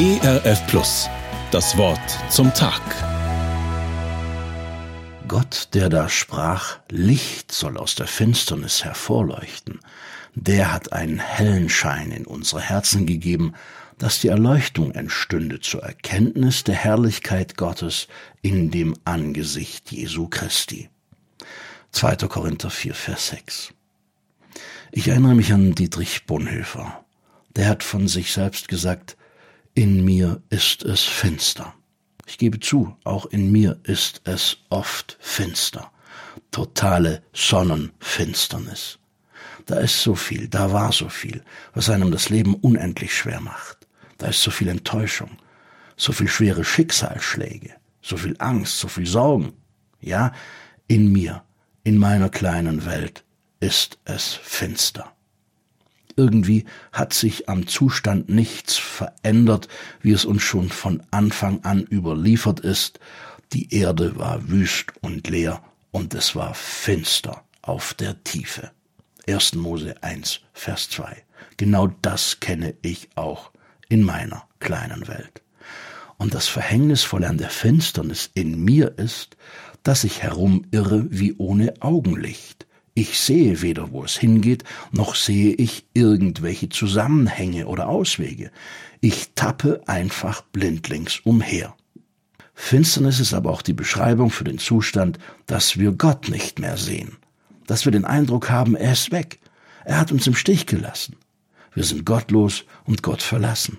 ERF Plus. Das Wort zum Tag. Gott, der da sprach, Licht soll aus der Finsternis hervorleuchten, der hat einen hellen Schein in unsere Herzen gegeben, dass die Erleuchtung entstünde zur Erkenntnis der Herrlichkeit Gottes in dem Angesicht Jesu Christi. 2. Korinther 4, Vers 6. Ich erinnere mich an Dietrich Bonhoeffer. Der hat von sich selbst gesagt, in mir ist es finster. Ich gebe zu, auch in mir ist es oft finster. Totale Sonnenfinsternis. Da ist so viel, da war so viel, was einem das Leben unendlich schwer macht. Da ist so viel Enttäuschung, so viel schwere Schicksalsschläge, so viel Angst, so viel Sorgen. Ja, in mir, in meiner kleinen Welt ist es finster. Irgendwie hat sich am Zustand nichts verändert, wie es uns schon von Anfang an überliefert ist. Die Erde war wüst und leer und es war finster auf der Tiefe. 1. Mose 1, Vers 2. Genau das kenne ich auch in meiner kleinen Welt. Und das Verhängnisvolle an der Finsternis in mir ist, dass ich herumirre wie ohne Augenlicht. Ich sehe weder, wo es hingeht, noch sehe ich irgendwelche Zusammenhänge oder Auswege. Ich tappe einfach blindlings umher. Finsternis ist aber auch die Beschreibung für den Zustand, dass wir Gott nicht mehr sehen, dass wir den Eindruck haben, er ist weg, er hat uns im Stich gelassen. Wir sind gottlos und Gott verlassen.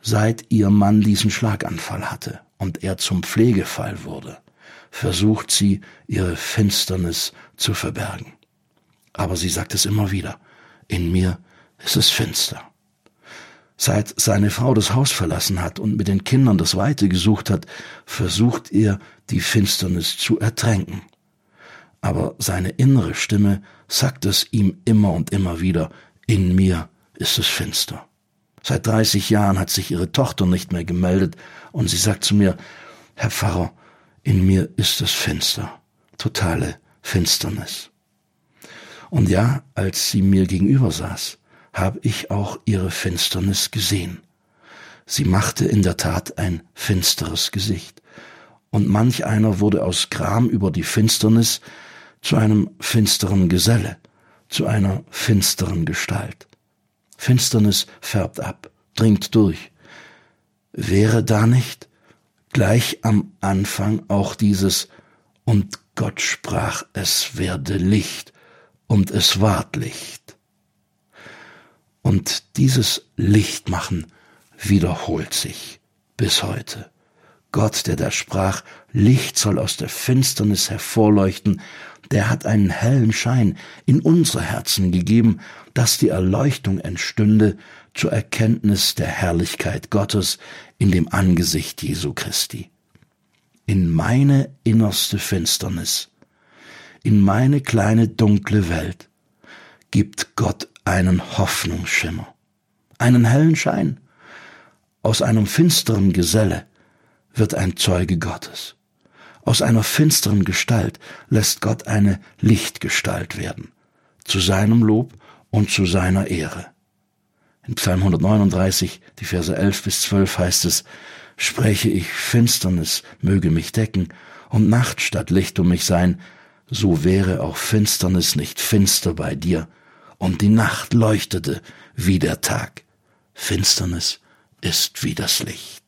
Seit ihr Mann diesen Schlaganfall hatte und er zum Pflegefall wurde, versucht sie, ihre Finsternis zu verbergen. Aber sie sagt es immer wieder, in mir ist es finster. Seit seine Frau das Haus verlassen hat und mit den Kindern das Weite gesucht hat, versucht er, die Finsternis zu ertränken. Aber seine innere Stimme sagt es ihm immer und immer wieder, in mir ist es finster. Seit 30 Jahren hat sich ihre Tochter nicht mehr gemeldet und sie sagt zu mir, Herr Pfarrer, in mir ist es finster, totale Finsternis. Und ja, als sie mir gegenüber saß, habe ich auch ihre Finsternis gesehen. Sie machte in der Tat ein finsteres Gesicht, und manch einer wurde aus Gram über die Finsternis zu einem finsteren Geselle, zu einer finsteren Gestalt. Finsternis färbt ab, dringt durch. Wäre da nicht gleich am Anfang auch dieses und Gott sprach, es werde Licht und es ward Licht. Und dieses Lichtmachen wiederholt sich bis heute. Gott, der da sprach, Licht soll aus der Finsternis hervorleuchten, der hat einen hellen Schein in unsere Herzen gegeben, dass die Erleuchtung entstünde zur Erkenntnis der Herrlichkeit Gottes in dem Angesicht Jesu Christi. In meine innerste Finsternis, in meine kleine dunkle Welt gibt Gott einen Hoffnungsschimmer, einen hellen Schein. Aus einem finsteren Geselle wird ein Zeuge Gottes. Aus einer finsteren Gestalt lässt Gott eine Lichtgestalt werden, zu seinem Lob und zu seiner Ehre. In Psalm 139, die Verse 11 bis 12 heißt es, Spreche ich Finsternis möge mich decken und Nacht statt Licht um mich sein, so wäre auch Finsternis nicht finster bei dir, und die Nacht leuchtete wie der Tag. Finsternis ist wie das Licht.